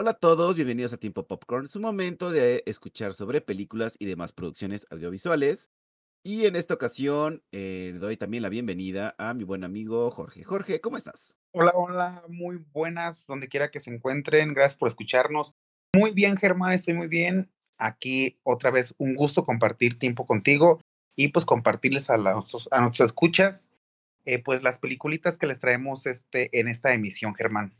Hola a todos, bienvenidos a Tiempo Popcorn, su momento de escuchar sobre películas y demás producciones audiovisuales. Y en esta ocasión eh, doy también la bienvenida a mi buen amigo Jorge. Jorge, ¿cómo estás? Hola, hola, muy buenas, donde quiera que se encuentren. Gracias por escucharnos. Muy bien, Germán, estoy muy bien. Aquí otra vez un gusto compartir tiempo contigo y pues compartirles a, a nuestros escuchas eh, pues las peliculitas que les traemos este, en esta emisión, Germán.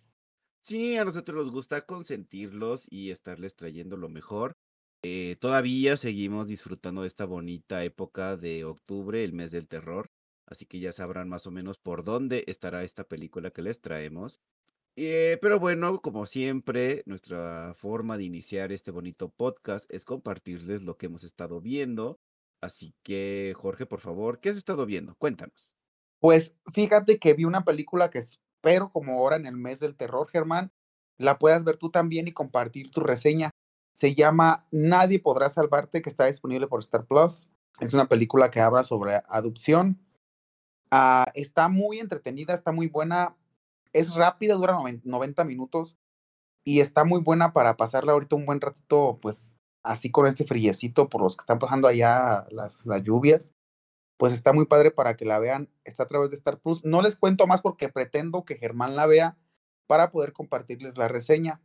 Sí, a nosotros nos gusta consentirlos y estarles trayendo lo mejor. Eh, todavía seguimos disfrutando de esta bonita época de octubre, el mes del terror, así que ya sabrán más o menos por dónde estará esta película que les traemos. Eh, pero bueno, como siempre, nuestra forma de iniciar este bonito podcast es compartirles lo que hemos estado viendo. Así que, Jorge, por favor, ¿qué has estado viendo? Cuéntanos. Pues fíjate que vi una película que espero como ahora en el mes del terror, Germán, la puedas ver tú también y compartir tu reseña. Se llama Nadie podrá salvarte, que está disponible por Star Plus. Es una película que habla sobre adopción. Ah, está muy entretenida, está muy buena. Es rápida, dura 90 minutos y está muy buena para pasarla ahorita un buen ratito, pues así con este friecito por los que están pasando allá las, las lluvias pues está muy padre para que la vean. Está a través de Star Plus. No les cuento más porque pretendo que Germán la vea para poder compartirles la reseña.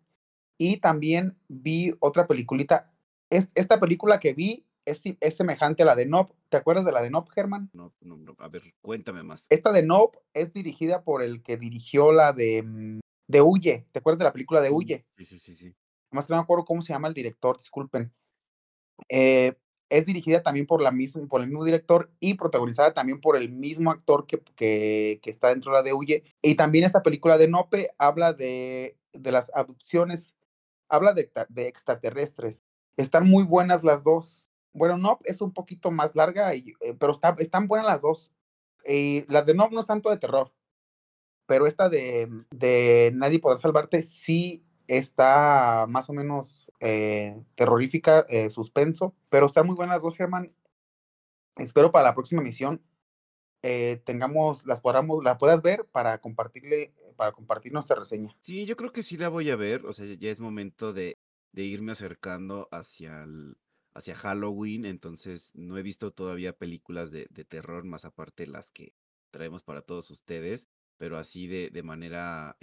Y también vi otra peliculita. esta película que vi es, es, semejante a la de Nope. ¿Te acuerdas de la de Nope, Germán? No, no, no, a ver, cuéntame más. Esta de Nope es dirigida por el que dirigió la de, mm, de Huye. ¿Te acuerdas de la película de Huye? Sí, sí, sí, sí. Además que no me acuerdo cómo se llama el director, disculpen. Eh, es dirigida también por, la misma, por el mismo director y protagonizada también por el mismo actor que, que, que está dentro de la de Huye. Y también esta película de Nope habla de, de las adopciones, habla de, de, extraterrestres. Están muy buenas las dos. Bueno, Nope es un poquito más larga, y, eh, pero está, están buenas las dos. Eh, las de Nope no es tanto de terror, pero esta de, de Nadie podrá salvarte sí está más o menos eh, terrorífica, eh, suspenso, pero están muy buenas las dos, Germán. Espero para la próxima misión eh, tengamos, las podamos, la puedas ver para compartirle, para compartir nuestra reseña. Sí, yo creo que sí la voy a ver, o sea, ya es momento de, de irme acercando hacia el, hacia Halloween, entonces no he visto todavía películas de, de terror, más aparte las que traemos para todos ustedes, pero así de, de manera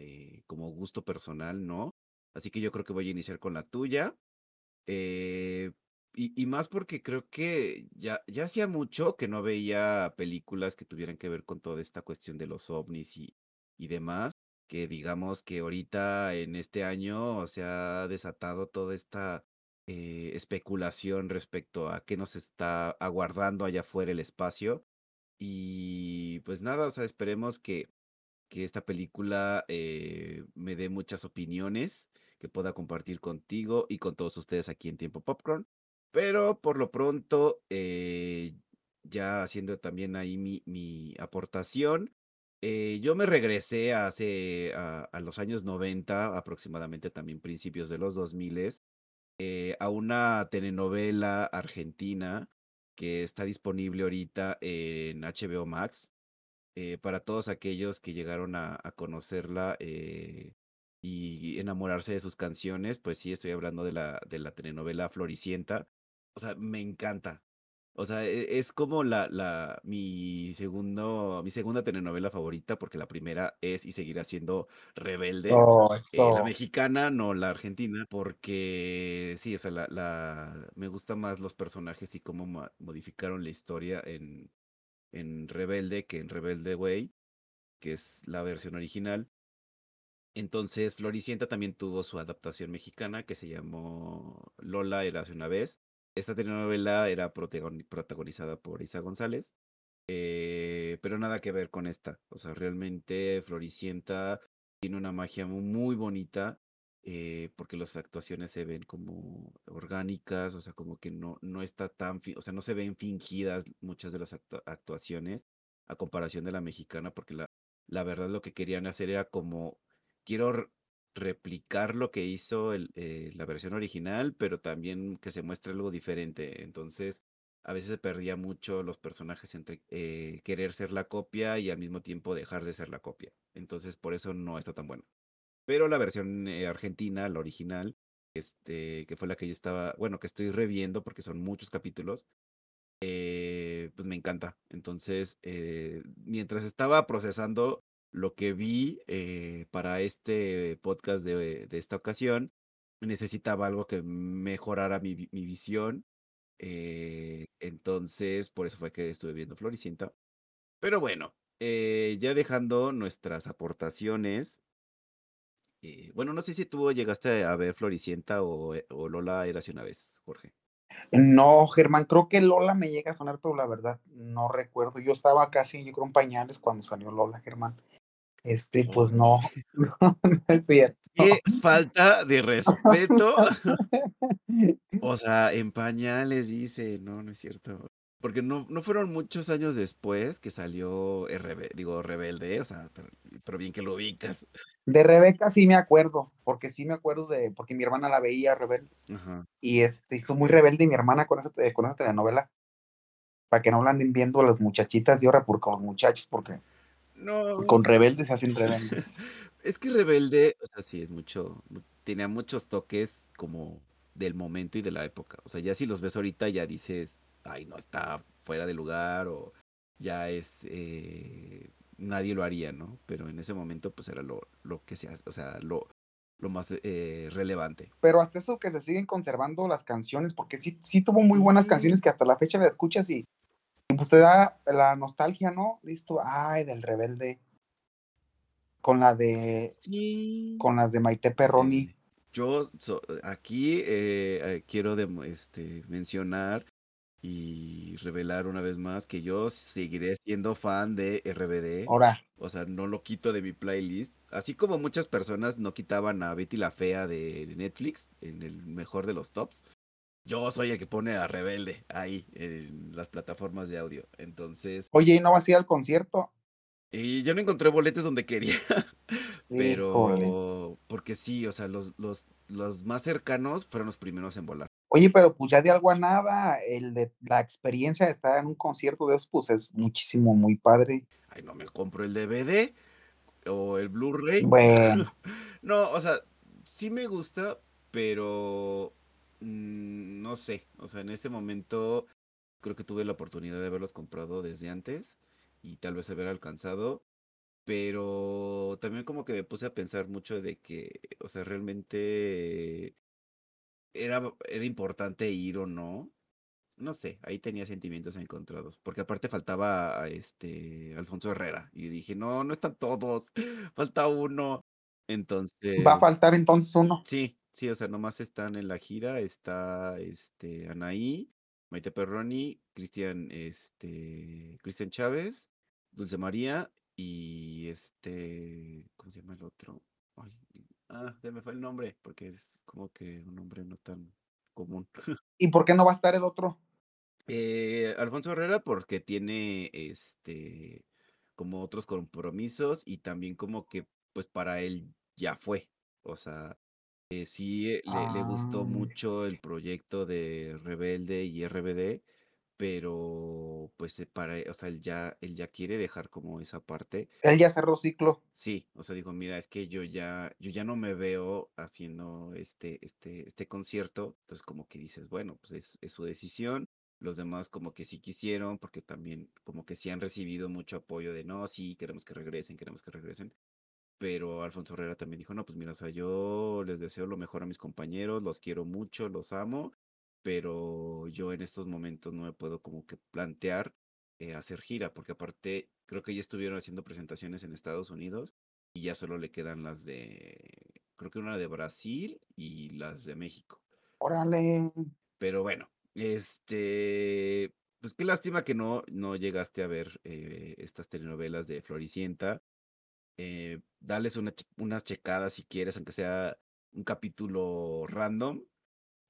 como gusto personal, ¿no? Así que yo creo que voy a iniciar con la tuya. Eh, y, más porque creo que ya, ya hacía mucho que no veía películas que tuvieran que ver con toda esta cuestión de los ovnis y, y demás. Que digamos que ahorita en este año se ha desatado toda esta eh, especulación respecto a qué nos está aguardando allá afuera el espacio. Y pues nada, o sea, esperemos que, que esta película eh, me dé muchas opiniones que pueda compartir contigo y con todos ustedes aquí en Tiempo Popcorn. Pero por lo pronto, eh, ya haciendo también ahí mi, mi aportación, eh, yo me regresé hace a, los años 90, aproximadamente también principios de los 2000, eh, a una telenovela argentina que está disponible ahorita en HBO Max. Eh, para todos aquellos que llegaron a, conocerla, y enamorarse de sus canciones, pues sí, estoy hablando de la, de la telenovela Floricienta. O sea, me encanta. O sea, e, es como la, la, mi segundo, mi segunda telenovela favorita, porque la primera es y seguirá siendo Rebelde. Oh, eh, la mexicana, no la argentina, porque sí, o sea, la, la, me gusta más los personajes y cómo modificaron la historia en, en Rebelde que en Rebelde Way, que es la versión original. Entonces, Floricienta también tuvo su adaptación mexicana que se llamó Lola era hace una vez. Esta telenovela era protagonizada por Isa González, eh, pero nada que ver con esta. O sea, realmente Floricienta tiene una magia muy bonita eh, porque las actuaciones se ven como orgánicas, o sea, como que no, no está tan, o sea, no se ven fingidas muchas de las actuaciones a comparación de la mexicana, porque la, la verdad lo que querían hacer era como quiero replicar lo que hizo el, eh, la versión original, pero también que se muestre algo diferente. Entonces, a veces se perdía mucho los personajes entre eh, querer ser la copia y al mismo tiempo dejar de ser la copia. Entonces, por eso no está tan bueno. pero la versión, eh, argentina, la original, este, que fue la que yo estaba bueno, que estoy reviendo porque son muchos capítulos, eh, pues me encanta. Entonces, eh, mientras estaba procesando lo que vi, eh, para este podcast de esta ocasión, necesitaba algo que mejorara mi vi mi visión, eh, entonces, por eso fue que estuve viendo Floricienta. Pero bueno, eh, ya dejando nuestras aportaciones eh, bueno, no sé si tú llegaste a ver Floricienta o, eh, o Lola érase una vez, Jorge. No, Germán, creo que Lola me llega a sonar, pero la verdad no recuerdo. Yo estaba casi, yo creo, en pañales cuando salió Lola, Germán. Este, pues no, no, no es cierto. Qué falta de respeto. O sea, en pañales dice, no, no es cierto. Porque no no fueron muchos años después que salió RB digo, Rebelde, o sea, pero bien que lo ubicas. De Rebeca sí me acuerdo, porque sí me acuerdo de porque mi hermana la veía Rebelde. Ajá. Y, este, hizo muy rebelde mi hermana con esa te con esa telenovela. Para que no la anden viendo las muchachitas de ahora por con los muchachos, porque No. con rebeldes se hacen rebeldes. Es que Rebelde, o sea, sí es mucho mu tenía muchos toques como del momento y de la época. O sea, ya si los ves ahorita, ya dices: "Ay, no, está fuera de lugar", o ya es, eh, nadie lo haría, ¿no? Pero en ese momento, pues, era lo lo que se ha o sea, lo lo más, eh, relevante. Pero hasta eso que se siguen conservando las canciones, porque sí sí tuvo muy buenas canciones que hasta la fecha la escuchas y pues te da la nostalgia, ¿no? Listo, ay, del Rebelde. Con la de Sí. con las de Maite Perroni. Eh, yo so aquí, eh eh, quiero demo este, mencionar y revelar una vez más que yo seguiré siendo fan de RBD. Ahora. O sea, no lo quito de mi playlist. Así como muchas personas no quitaban a Betty la Fea de Netflix en el mejor de los tops, yo soy el que pone a Rebelde ahí en las plataformas de audio. Entonces Oye, ¿y no vas a ir al concierto? y yo no encontré boletos donde quería, Híjole. pero porque sí, o sea, los los los más cercanos fueron los primeros en volar. Oye, pero, pues, ya de algo a nada, el de la experiencia de estar en un concierto de esos, pues, es muchísimo, muy padre. Ay, no me compro el DVD o el Blu-ray. Bueno. No, o sea, sí me gusta, pero, mm, no sé, o sea, en este momento creo que tuve la oportunidad de haberlos comprado desde antes y tal vez haber alcanzado, pero también como que me puse a pensar mucho de que, o sea, realmente era era importante ir o no. No sé, ahí tenía sentimientos encontrados, porque aparte faltaba, este, Alfonso Herrera, y dije: "No, no están todos, falta uno". Va a Entonces faltar entonces uno. sí, sí, o sea, nomás están en la gira, está, este, Anaí, Maite Perroni, Cristian, este, Cristian Chávez, Dulce María y, este, ¿cómo se llama el otro? Ay, ah, se me fue el nombre, porque es como que un nombre no tan común. ¿Y por qué no va a estar el otro? Eh, Alfonso Herrera, porque tiene, este, como otros compromisos y también como que, pues, para él ya fue. O sea, eh, sí, eh, le le gustó Ah. mucho el proyecto de Rebelde y RBD, pero, pues, eh, para o sea, él ya él ya quiere dejar como esa parte. Él ya cerró ciclo. Sí, o sea, dijo: "Mira, es que yo ya yo ya no me veo haciendo este este este concierto". Entonces, como que dices: "Bueno, pues es es su decisión". Los demás como que sí quisieron, porque también como que sí han recibido mucho apoyo de: "No, sí, queremos que regresen, queremos que regresen". Pero Alfonso Herrera también dijo: "No, pues mira, o sea, yo les deseo lo mejor a mis compañeros, los quiero mucho, los amo, pero yo en estos momentos no me puedo como que plantear, eh, hacer gira", porque aparte creo que ya estuvieron haciendo presentaciones en Estados Unidos y ya solo le quedan las de creo que una de Brasil y las de México. Órale. Pero bueno, este, pues qué lástima que no no llegaste a ver, eh, estas telenovelas de Floricienta. Eh, dales una unas checadas si quieres, aunque sea un capítulo random,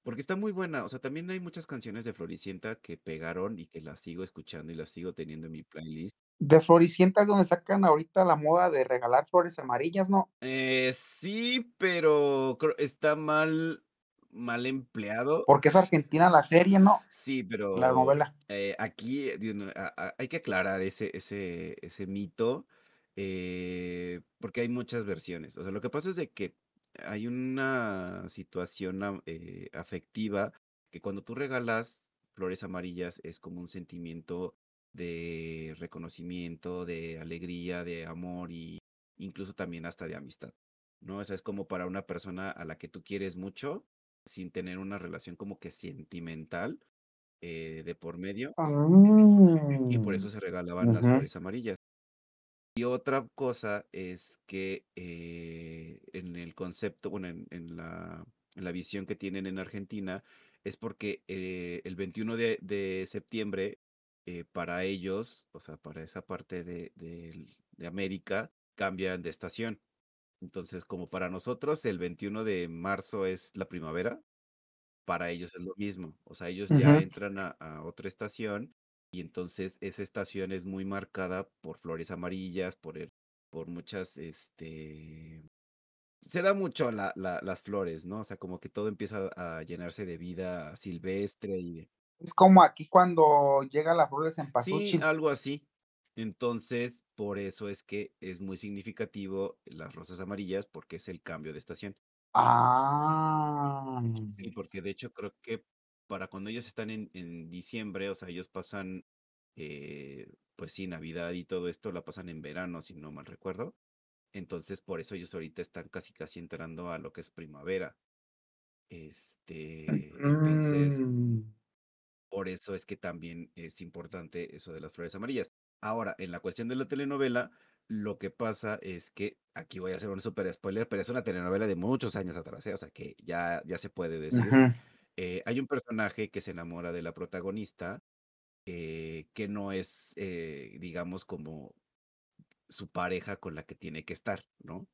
porque está muy buena. O sea, también hay muchas canciones de Floricienta que pegaron y que las sigo escuchando y las sigo teniendo en mi playlist. De Floricienta es donde sacan ahorita la moda de regalar flores amarillas, ¿no? Eh, sí, pero está mal mal empleado. Porque es argentina la serie, ¿no? Sí, La pero, novela. eh, aquí, hay que aclarar ese ese ese mito. Eh, porque hay muchas versiones. O sea, lo que pasa es de que hay una situación eh, afectiva que cuando tú regalas flores amarillas es como un sentimiento de reconocimiento, de alegría, de amor y incluso también hasta de amistad, ¿no? O sea, es como para una persona a la que tú quieres mucho, sin tener una relación como que sentimental eh, de por medio, y por eso se regalaban las flores amarillas. Y otra cosa es que eh, en el concepto, bueno, en, en la, en la visión que tienen en Argentina, es porque eh, el 21 de, de septiembre, eh, para ellos, o sea, para esa parte de, América, cambian de estación. Entonces, como para nosotros el 21 de marzo es la primavera, para ellos es lo mismo. O sea, ellos ya entran a, a otra estación y entonces esa estación es muy marcada por flores amarillas, por el, por muchas, este, se da mucho la, la- las flores, ¿no? O sea, como que todo empieza a llenarse de vida silvestre y de... Es como aquí cuando llega la flor de Sí, cempasúchil. algo así. Entonces, por eso es que es muy significativo las rosas amarillas porque es el cambio de estación. Ah, Sí, porque de hecho creo que para cuando ellos están en, en diciembre, o sea, ellos pasan, eh, pues sí, Navidad y todo esto la pasan en verano, si no mal recuerdo. Entonces, por eso ellos ahorita están casi casi entrando a lo que es primavera. Este, entonces, mm, por eso es que también es importante eso de las flores amarillas. Ahora, en la cuestión de la telenovela, lo que pasa es que aquí voy a hacer un super spoiler, pero es una telenovela de muchos años atrás, ¿eh? O sea, que ya, ya se puede decir. Eh, hay un personaje que se enamora de la protagonista, eh, que no es, eh, digamos, como su pareja con la que tiene que estar, ¿no?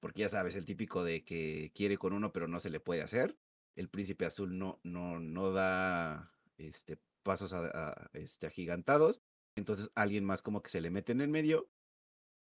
Porque ya sabes, el típico de que quiere con uno, pero no se le puede hacer. El príncipe azul no, no, no da este, pasos a- este, agigantados. Entonces alguien más como que se le mete en el medio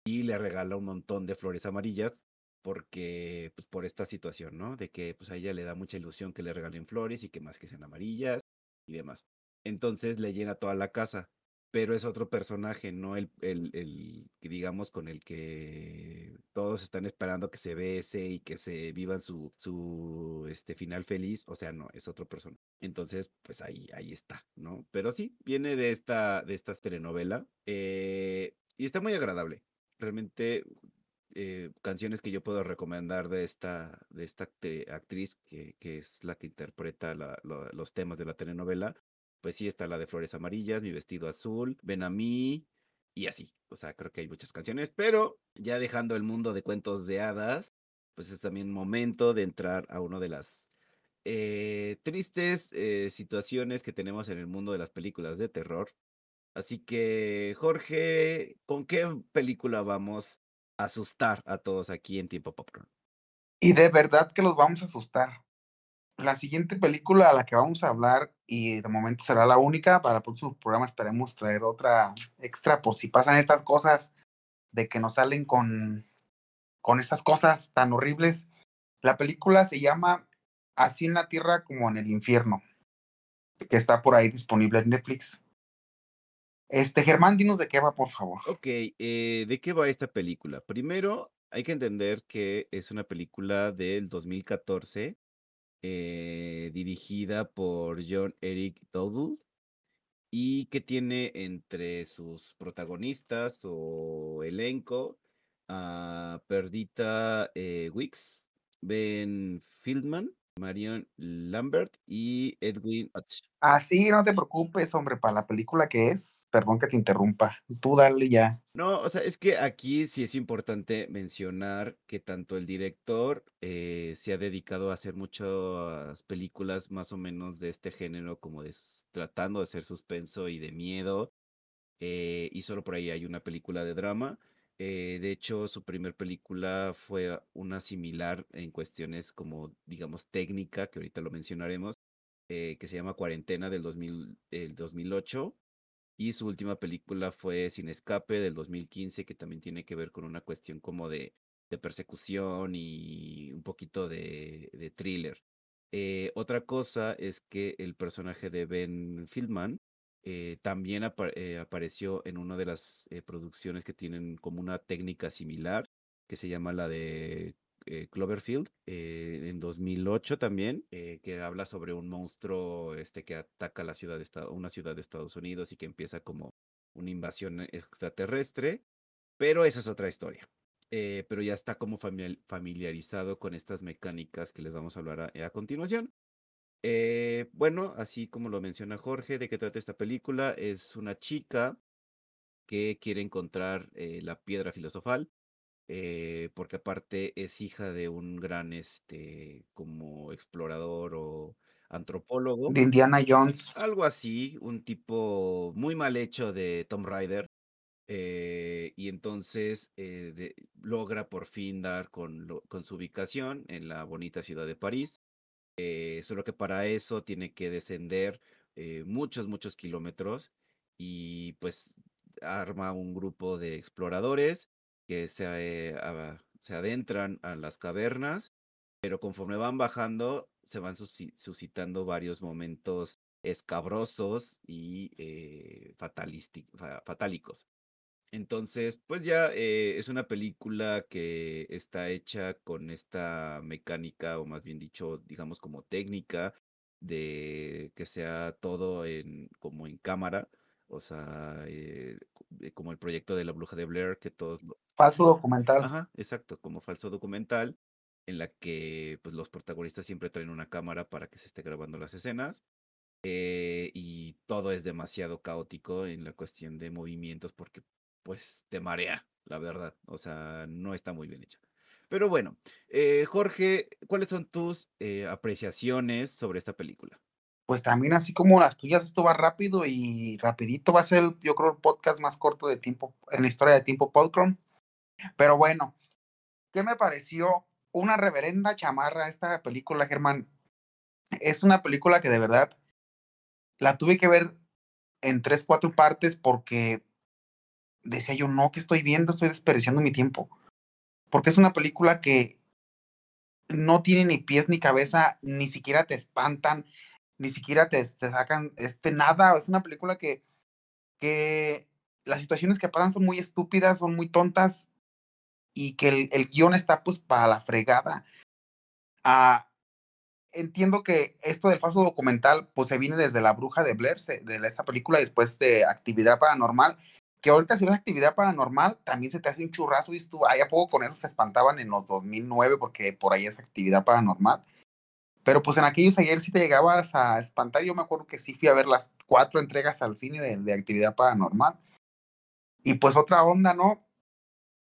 y le regala un montón de flores amarillas porque, pues, por esta situación, ¿no? De que, pues, a ella le da mucha ilusión que le regalen flores y que más que sean amarillas y demás. Entonces le llena toda la casa, pero es otro personaje, no el, el, el digamos con el que todos están esperando que se bese y que se vivan su, su este final feliz, o sea, no, es otro personaje. Entonces, pues ahí, ahí está, ¿no? Pero sí, viene de esta, de esta telenovela eh, y está muy agradable. Realmente eh, canciones que yo puedo recomendar de esta, de esta actriz que, que es la que interpreta los temas de la telenovela, pues sí está la de Flores Amarillas, Mi Vestido Azul, Ven a mí y así. O sea, creo que hay muchas canciones, pero ya dejando el mundo de cuentos de hadas, pues es también momento de entrar a una de las eh, tristes eh, situaciones que tenemos en el mundo de las películas de terror. Así que, Jorge, ¿con qué película vamos asustar a todos aquí en Tiempo Popcorn? Y de verdad que los vamos a asustar. La siguiente película a la que vamos a hablar, y de momento será la única, para el próximo programa esperemos traer otra extra por si pasan estas cosas de que nos salen con, con estas cosas tan horribles. La película se llama Así en la Tierra como en el Infierno, que está por ahí disponible en Netflix. Este, Germán, dinos de qué va, por favor. Ok, eh, ¿de qué va esta película? Primero, hay que entender que es una película del 2014, eh, dirigida por John Eric Dowdle y que tiene entre sus protagonistas o elenco a Perdita eh, Wicks, Ben Fieldman, Marion Lambert y Edwin Hutch. Así, no te preocupes, hombre, para la película que es, perdón que te interrumpa, tú dale ya. No, o sea, es que aquí sí es importante mencionar que tanto el director eh, se ha dedicado a hacer muchas películas más o menos de este género, como de tratando de hacer suspenso y de miedo, eh, y solo por ahí hay una película de drama. Eh, de hecho, su primer película fue una similar en cuestiones como, digamos, técnica, que ahorita lo mencionaremos, eh, que se llama Cuarentena del 2000, el 2008 y su última película fue Sin Escape del 2015, que también tiene que ver con una cuestión como de, persecución y un poquito de, de thriller. Eh, otra cosa es que el personaje de Ben Fieldman eh, también eh, apareció en una de las eh, producciones que tienen como una técnica similar, que se llama la de Cloverfield, en 2008 también, que habla sobre un monstruo este, que ataca la ciudad de una ciudad de Estados Unidos y que empieza como una invasión extraterrestre, pero esa es otra historia. pero ya está como familiarizado con estas mecánicas que les vamos a hablar a continuación. Eh, bueno, así como lo menciona Jorge, ¿de qué trata esta película? Es una chica que quiere encontrar eh, la piedra filosofal, eh, porque aparte es hija de un gran, este, como explorador o antropólogo. De Indiana Jones. Algo así, un tipo muy mal hecho de Tom Rider. y entonces logra por fin dar con, con su ubicación en la bonita ciudad de París. Eh, solo que para eso tiene que descender eh, muchos, muchos kilómetros y pues arma un grupo de exploradores que se, eh, se adentran a las cavernas, pero conforme van bajando se van suscitando varios momentos escabrosos y fatálicos. Entonces, pues ya eh, es una película que está hecha con esta mecánica, o más bien dicho, digamos como técnica, de que sea todo en, como en cámara, o sea, eh, como el proyecto de la bruja de Blair, que todos... Falso documental. Ajá, exacto, como falso documental, en la que pues los protagonistas siempre traen una cámara para que se esté grabando las escenas. Eh, y todo es demasiado caótico en la cuestión de movimientos porque pues te marea, la verdad. O sea, no está muy bien hecha. Pero bueno, eh, Jorge, ¿cuáles son tus eh, apreciaciones sobre esta película? Pues también así como las tuyas, esto va rápido y rapidito va a ser, yo creo, el podcast más corto de tiempo, en la historia de tiempo Podcron. Pero bueno, ¿qué me pareció? Una reverenda chamarra esta película, Germán. Es una película que de verdad la tuve que ver en tres, cuatro partes porque decía yo, no, que estoy viendo? Estoy desperdiciando mi tiempo. Porque es una película que no tiene ni pies ni cabeza, ni siquiera te espantan, ni siquiera te, sacan este, nada. Es una película que, que las situaciones que pasan son muy estúpidas, son muy tontas y que el, el guion está pues para la fregada. Ah, entiendo que esto del falso documental pues se viene desde La Bruja de Blair, de esta película después de Actividad Paranormal que ahorita si ves actividad paranormal, también se te hace un churrazo y tú, ahí a poco con eso se espantaban en los 2009 porque por ahí es actividad paranormal. Pero pues en aquellos ayer sí te llegabas a espantar. Yo me acuerdo que sí fui a ver las cuatro entregas al cine de, actividad paranormal. Y pues otra onda, ¿no?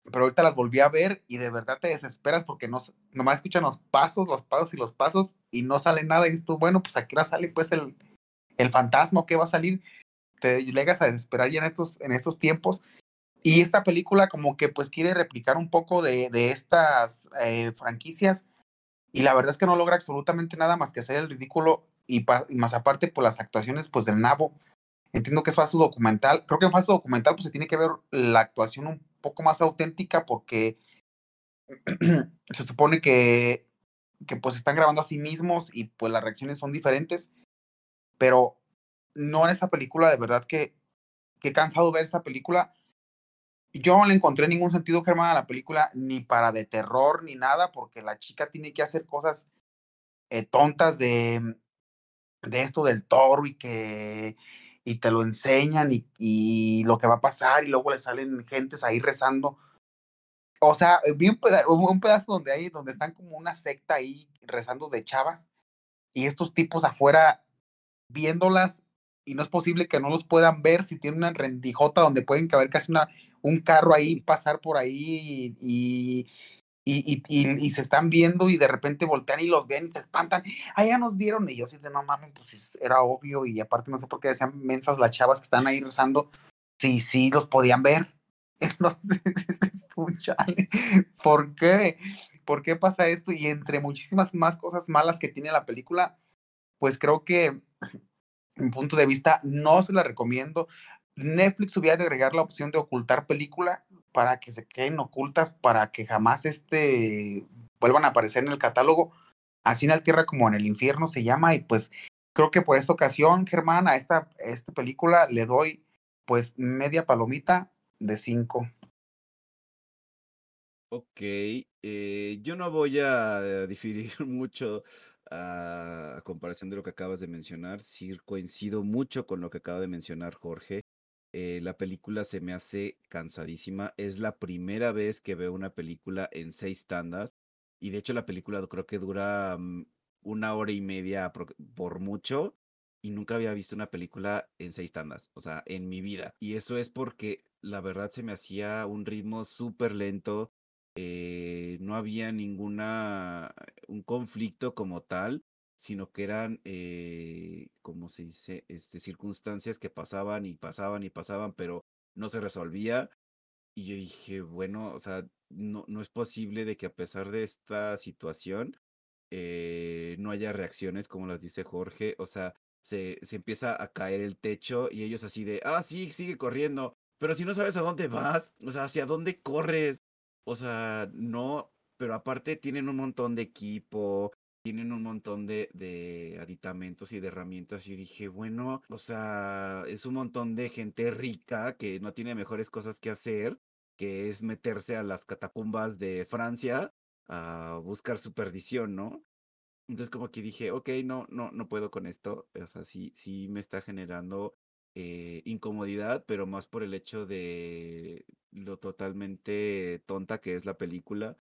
Pero ahorita las volví a ver y de verdad te desesperas porque no, nomás escuchan los pasos, los pasos y los pasos y no sale nada. Y tú, bueno, pues aquí va sale pues el, el fantasma, ¿qué va a salir? Te llegas a desesperar ya en estos, en estos tiempos. Y esta película como que pues quiere replicar un poco de, estas eh, franquicias y la verdad es que no logra absolutamente nada más que hacer el ridículo y, más aparte por las actuaciones pues del nabo. Entiendo que es falso documental. Creo que en falso documental pues se tiene que ver la actuación un poco más auténtica porque se supone que, que pues están grabando a sí mismos y pues las reacciones son diferentes. Pero no en esa película, de verdad que, que he cansado ver esa película. Yo no le encontré ningún sentido, Germán, a la película, ni para de terror, ni nada, porque la chica tiene que hacer cosas eh, tontas de, de esto del toro y que y te lo enseñan y, y, lo que va a pasar y luego le salen gentes ahí rezando. O sea, vi un pedazo, un pedazo donde hay, donde están como una secta ahí rezando de chavas y estos tipos afuera viéndolas y no es posible que no los puedan ver si tienen una rendijota donde pueden caber casi una, un carro ahí, pasar por ahí y, y, y, se están viendo y de repente voltean y los ven y se espantan. Ah, ya nos vieron y yo así de no mames, pues era obvio y aparte no sé por qué decían mensas las chavas que están ahí rezando. Sí, sí, los podían ver. Entonces, escúchale, ¿por qué? ¿Por qué pasa esto? Y entre muchísimas más cosas malas que tiene la película, pues creo que mi punto de vista, no se la recomiendo. Netflix hubiera de agregar la opción de ocultar película para que se queden ocultas, para que jamás este, vuelvan a aparecer en el catálogo. Así en el tierra como en el infierno se llama, y pues creo que por esta ocasión, Germán, a esta, esta película le doy pues media palomita de cinco. Ok, eh, yo no voy a diferir mucho a, comparación de lo que acabas de mencionar. Sí, coincido mucho con lo que acaba de mencionar Jorge. Eh, la película se me hace cansadísima. Es la primera vez que veo una película en seis tandas. Y de hecho la película creo que dura mm, una hora y media apro- por mucho. Y nunca había visto una película en seis tandas. O sea, en mi vida. Y eso es porque la verdad se me hacía un ritmo súper lento. Eh, no había ninguna, un conflicto como tal sino que eran, eh, ¿cómo se dice? Este, circunstancias que pasaban y pasaban y pasaban, pero no se resolvía. Y yo dije, bueno, o sea, no, no es posible de que a pesar de esta situación eh, no haya reacciones como las dice Jorge. O sea, se, se empieza a caer el techo y ellos así de, ah, sí, sigue corriendo. Pero si no sabes a dónde vas, o sea, hacia dónde corres. O sea, no, pero aparte tienen un montón de equipo, tienen un montón de, de aditamentos y de herramientas. Y dije, bueno, o sea, es un montón de gente rica que no tiene mejores cosas que hacer, que es meterse a las catacumbas de Francia a buscar su perdición, ¿no? Entonces como que dije, ok, no, no, no puedo con esto. O sea, sí, sí me está generando eh, incomodidad, pero más por el hecho de lo totalmente tonta que es la película.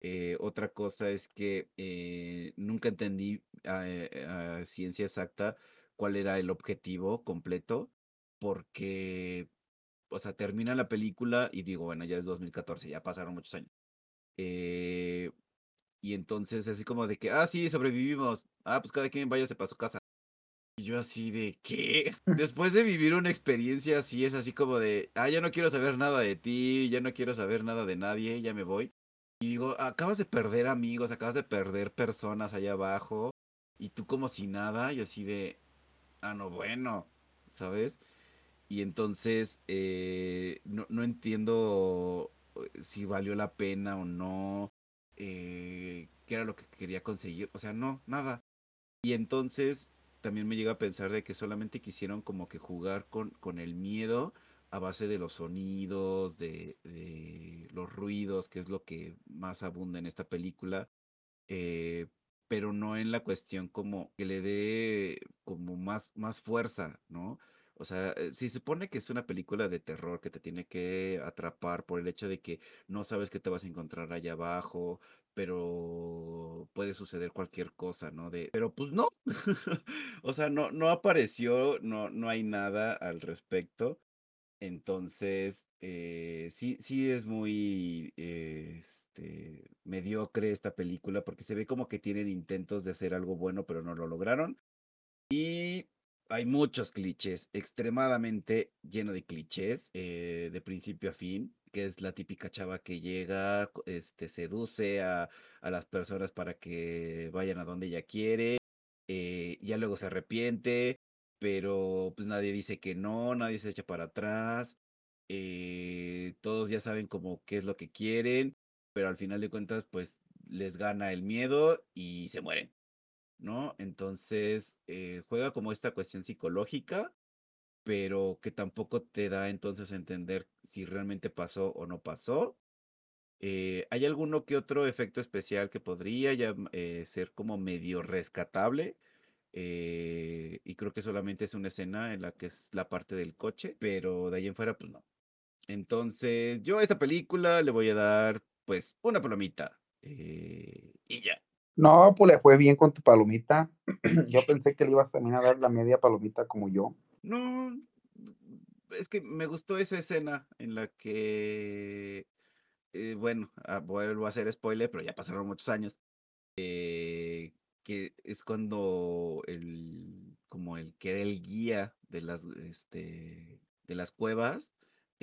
Eh, otra cosa es que eh, nunca entendí a, eh, a ciencia exacta cuál era el objetivo completo, porque, o sea, termina la película y digo, bueno, ya es 2014, ya pasaron muchos años. Eh, y entonces así como de que, ah, sí, sobrevivimos. Ah, pues cada quien váyase para su casa. Y yo así de, ¿qué? Después de vivir una experiencia así, es así como de, ah, ya no quiero saber nada de ti, ya no quiero saber nada de nadie, ya me voy. Y digo, acabas de perder amigos, acabas de perder personas allá abajo, y tú como si nada, y así de, ah, no, bueno, ¿sabes? Y entonces eh, no, no entiendo eh, si valió la pena o no, eh, qué era lo que quería conseguir, o sea, no, nada. Y entonces también me llega a pensar de que solamente quisieron como que jugar con, con el miedo a base de los sonidos, de, los ruidos, que es lo que más abunda en esta película eh, pero no en la cuestión como que le dé como más, más fuerza, ¿no? O sea, eh, si se supone que es una película de terror que te tiene que atrapar por el hecho de que no sabes qué te vas a encontrar allá abajo, pero puede suceder cualquier cosa, ¿no? De, pero pues no, o sea, no, no apareció, no, no hay nada al respecto. Entonces, eh, sí, sí es muy este, mediocre esta película porque se ve como que tienen intentos de hacer algo bueno, pero no lo lograron. Y hay muchos clichés, extremadamente lleno de clichés, eh, de principio a fin, que es la típica chava que llega, este, seduce a, a las personas para que vayan a donde ella quiere, eh, ya luego se arrepiente, pero pues nadie dice que no, nadie se echa para atrás, eh, todos ya saben como qué es lo que quieren, pero al final de cuentas pues les gana el miedo y se mueren. ¿No? Entonces, eh, juega como esta cuestión psicológica, pero que tampoco te da entonces a entender si realmente pasó o no pasó. Eh, ¿hay alguno que otro efecto especial que podría ya eh, ser como medio rescatable? Y creo que solamente es una escena en la que es la parte del coche, pero de ahí en fuera, pues no. Entonces, yo a esta película le voy a dar, pues, una palomita. y ya. No, pues le fue bien con tu palomita. Yo pensé que le ibas también a dar la media palomita como yo. No, es que me gustó esa escena en la que, eh, bueno, ah, vuelvo a hacer spoiler, pero ya pasaron muchos años, eh, que es cuando el, como el que era el guía de las, este, de las cuevas,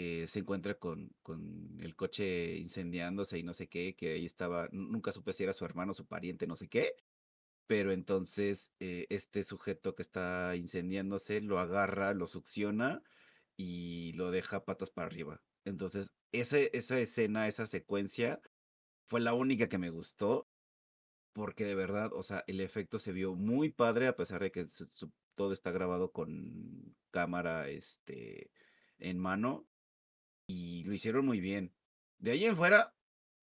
eh, se encuentra con, con el coche incendiándose y no sé qué, que ahí estaba, nu- nunca supe si era su hermano, su pariente, no sé qué, pero entonces eh, este sujeto que está incendiándose lo agarra, lo succiona y lo deja patas para arriba. Entonces, esa escena, esa secuencia fue la única que me gustó porque de verdad, o sea, el efecto se vio muy padre a pesar de que todo está grabado con cámara, este, en mano y lo hicieron muy bien. De ahí en fuera,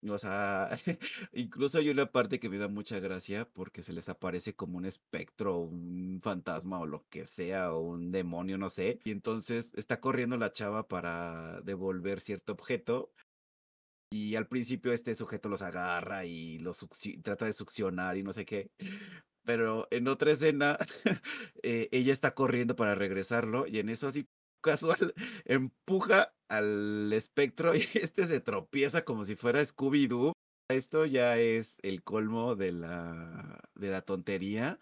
o sea, incluso hay una parte que me da mucha gracia porque se les aparece como un espectro, un fantasma o lo que sea, o un demonio, no sé. Y entonces está corriendo la chava para devolver cierto objeto. Y al principio este sujeto los agarra y los trata de succionar y no sé qué. Pero en otra escena, eh, ella está corriendo para regresarlo y en eso así casual empuja al espectro y este se tropieza como si fuera Scooby-Doo. Esto ya es el colmo de la, de la tontería,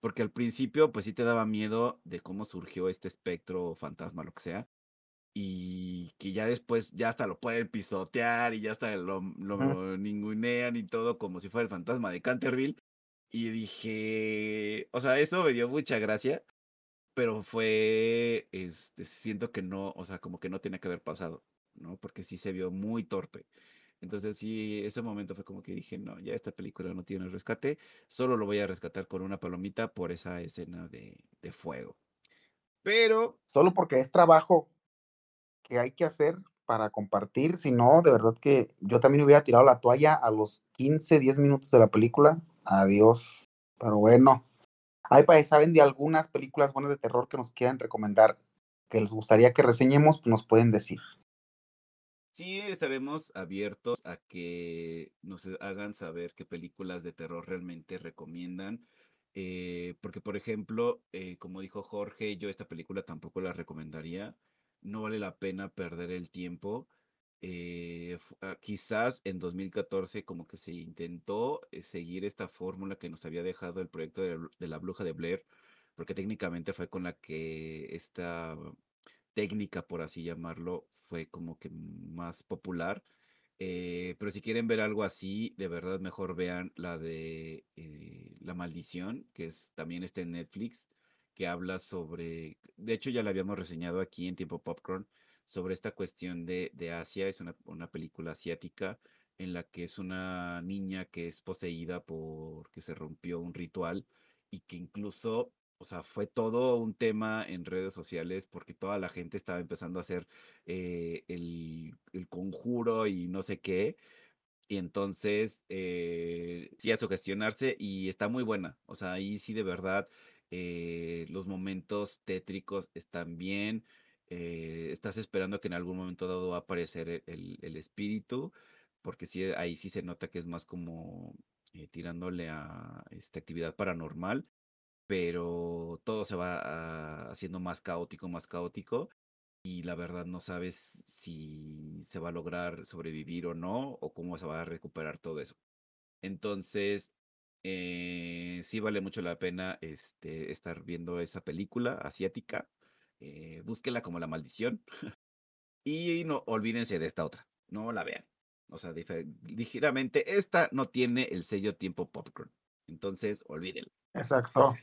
porque al principio pues sí te daba miedo de cómo surgió este espectro, fantasma, lo que sea, y que ya después ya hasta lo pueden pisotear y ya hasta lo, lo ningunean y todo como si fuera el fantasma de Canterville. Y dije, o sea, eso me dio mucha gracia, pero fue, este, siento que no, o sea, como que no tenía que haber pasado, ¿no? Porque sí se vio muy torpe. Entonces sí, ese momento fue como que dije, no, ya esta película no tiene rescate, solo lo voy a rescatar con una palomita por esa escena de, de fuego. Pero... Solo porque es trabajo que hay que hacer para compartir, si no, de verdad que yo también hubiera tirado la toalla a los 15, 10 minutos de la película Adiós. Pero bueno, ahí para saben de algunas películas buenas de terror que nos quieran recomendar, que les gustaría que reseñemos, nos pueden decir. Sí, estaremos abiertos a que nos hagan saber qué películas de terror realmente recomiendan. Eh, porque, por ejemplo, eh, como dijo Jorge, yo esta película tampoco la recomendaría. No vale la pena perder el tiempo. Eh, ah, quizás en 2014 como que se intentó eh, seguir esta fórmula que nos había dejado el proyecto de, la bruja de Blair, porque técnicamente fue con la que esta técnica, por así llamarlo, fue como que más popular. Eh, pero si quieren ver algo así, de verdad mejor vean la de La Maldición, que es, también está en Netflix, que habla sobre, de hecho ya la habíamos reseñado aquí en Tiempo Popcorn, sobre esta cuestión de, Asia. Es una, película asiática en la que es una niña que es poseída porque se rompió un ritual y que incluso, o sea, fue todo un tema en redes sociales porque toda la gente estaba empezando a hacer eh, el, conjuro y no sé qué. Y entonces, eh, sí, a sugestionarse y está muy buena. O sea, ahí sí de verdad eh, los momentos tétricos están bien. Eh, estás esperando que en algún momento dado va a aparecer e, el, espíritu, porque sí, ahí sí se nota que es más como eh, tirándole a esta actividad paranormal, pero todo se va haciendo más caótico, más caótico, y la verdad no sabes si se va a lograr sobrevivir o no, o cómo se va a recuperar todo eso. Entonces, eh, sí vale mucho la pena este, estar viendo esa película asiática. Eh, búsquela como la maldición. y no olvídense de esta otra. No la vean. O sea, ligeramente, esta no tiene el sello tiempo popcorn. Entonces, olvídenlo. Exacto.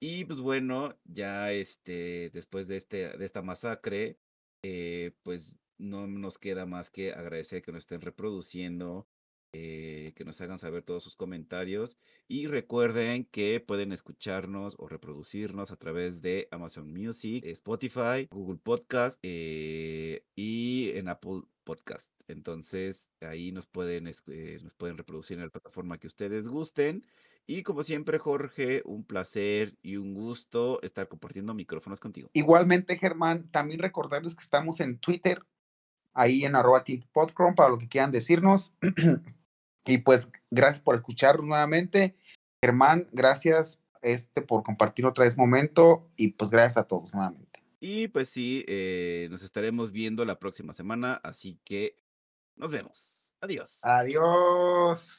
Y pues bueno, ya este, después de, este, de esta masacre, eh, pues no nos queda más que agradecer que nos estén reproduciendo, eh, que nos hagan saber todos sus comentarios y recuerden que pueden escucharnos o reproducirnos a través de Amazon Music, Spotify, Google Podcast eh, y en Apple Podcast. Entonces ahí nos pueden, eh, nos pueden reproducir en la plataforma que ustedes gusten. Y como siempre, Jorge, un placer y un gusto estar compartiendo micrófonos contigo. Igualmente, Germán, también recordarles que estamos en Twitter, ahí en arroba Podcron, para lo que quieran decirnos. Y pues gracias por escuchar nuevamente. Germán, gracias este, por compartir otra vez momento y pues gracias a todos nuevamente. Y pues sí, eh, nos estaremos viendo la próxima semana, así que nos vemos. Adiós. Adiós.